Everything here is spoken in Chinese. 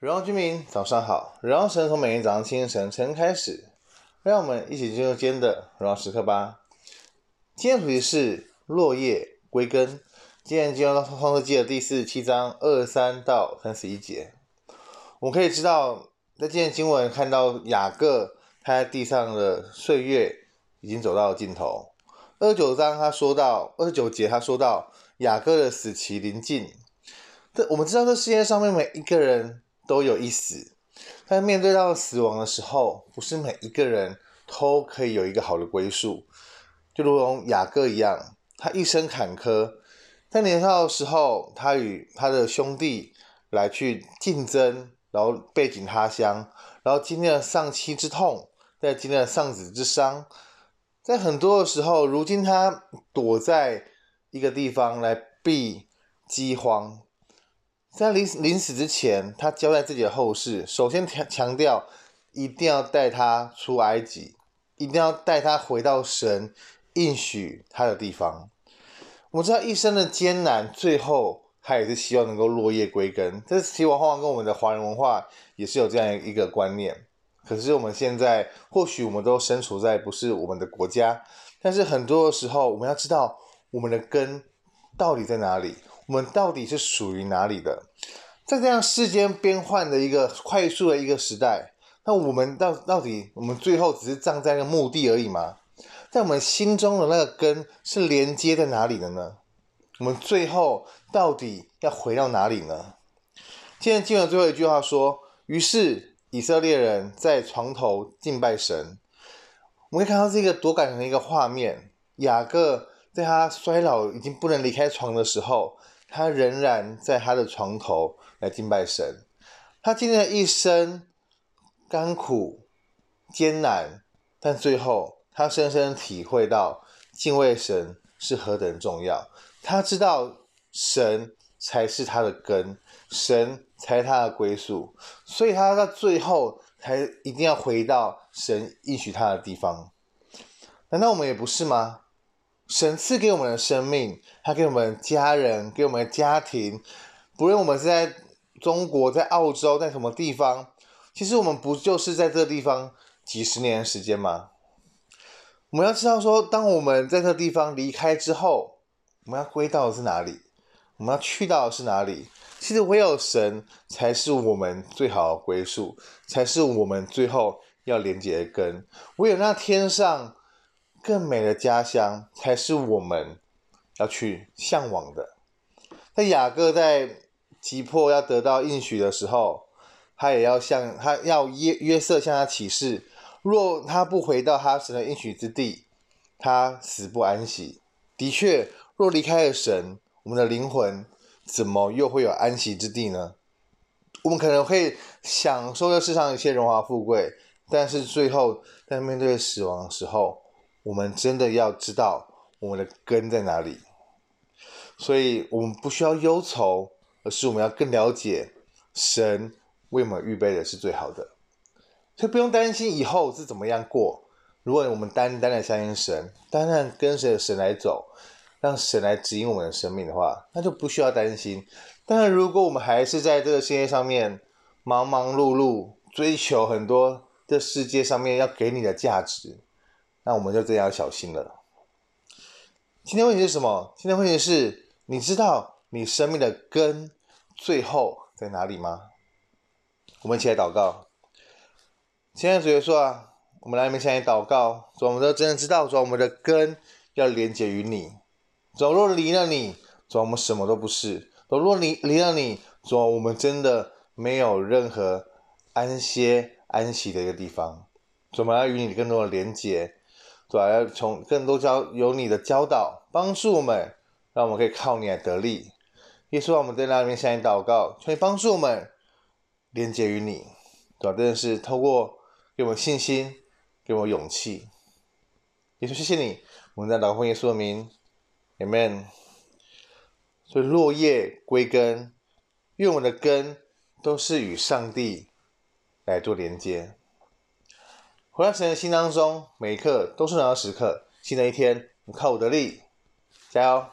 荣耀居民，早上好！荣耀神从每天早上清晨晨开始，让我们一起进入今天的荣耀时刻吧。今天主题是落叶归根。今天进入到创世纪的第四十七章二十三到三十一节，我们可以知道，在今天经文看到雅各他在地上的岁月已经走到了尽头。二十九章他说到，二十九节他说到雅各的死期临近。这我们知道，这世界上面每一个人。都有一死，但面对到死亡的时候，不是每一个人都可以有一个好的归宿。就如同雅各一样，他一生坎坷，在年少的时候，他与他的兄弟来去竞争，然后背井他乡，然后经历了丧妻之痛，再经历了丧子之伤，在很多的时候，如今他躲在一个地方来避饥荒。在临临死之前，他交代自己的后事，首先强强调，一定要带他出埃及，一定要带他回到神应许他的地方。我知道一生的艰难，最后他也是希望能够落叶归根。这其实往往跟我们的华人文化也是有这样一个观念。可是我们现在，或许我们都身处在不是我们的国家，但是很多的时候，我们要知道我们的根到底在哪里。我们到底是属于哪里的？在这样世间变换的一个快速的一个时代，那我们到到底，我们最后只是站在一个墓地而已吗？在我们心中的那个根是连接在哪里的呢？我们最后到底要回到哪里呢？今天经文最后一句话说：“于是以色列人在床头敬拜神。”我们可以看到这个多感人的一个画面。雅各在他衰老已经不能离开床的时候。他仍然在他的床头来敬拜神，他经历了一生甘苦艰难，但最后他深深体会到敬畏神是何等重要。他知道神才是他的根，神才是他的归宿，所以他到最后才一定要回到神应许他的地方。难道我们也不是吗？神赐给我们的生命，他给我们家人，给我们的家庭，不论我们是在中国、在澳洲、在什么地方，其实我们不就是在这个地方几十年的时间吗？我们要知道说，当我们在这地方离开之后，我们要归到的是哪里？我们要去到的是哪里？其实唯有神才是我们最好的归宿，才是我们最后要连接的根。唯有那天上。更美的家乡才是我们要去向往的。那雅各在急迫要得到应许的时候，他也要向他要约约瑟向他起誓，若他不回到他神的应许之地，他死不安息。的确，若离开了神，我们的灵魂怎么又会有安息之地呢？我们可能会享受这世上一些荣华富贵，但是最后在面对死亡的时候，我们真的要知道我们的根在哪里，所以我们不需要忧愁，而是我们要更了解神为我们预备的是最好的，所以不用担心以后是怎么样过。如果我们单单的相信神，单单跟随神来走，让神来指引我们的生命的话，那就不需要担心。但是如果我们还是在这个世界上面忙忙碌碌，追求很多这世界上面要给你的价值。那我们就这样要小心了。今天问题是什么？今天问题是，你知道你生命的根最后在哪里吗？我们一起来祷告。亲爱的主耶稣啊，我们来面前祷告，主，我们都真的知道，主，我们的根要连接于你。主，若离了你，主，我们什么都不是。主，若离离了你，主，我们真的没有任何安歇安息的一个地方。主，我们要与你更多的连接。主要从更多教有你的教导帮助我们，让我们可以靠你来得力。耶稣，我们在那里面向你祷告，求你帮助我们连接于你。主要真的是透过给我们信心，给我们勇气。耶稣，谢谢你，我们在祷告耶稣的名，Amen。所以落叶归根，愿我们的根都是与上帝来做连接。回到神的心当中，每一刻都是荣耀时刻。新的一天，我靠我的力，加油！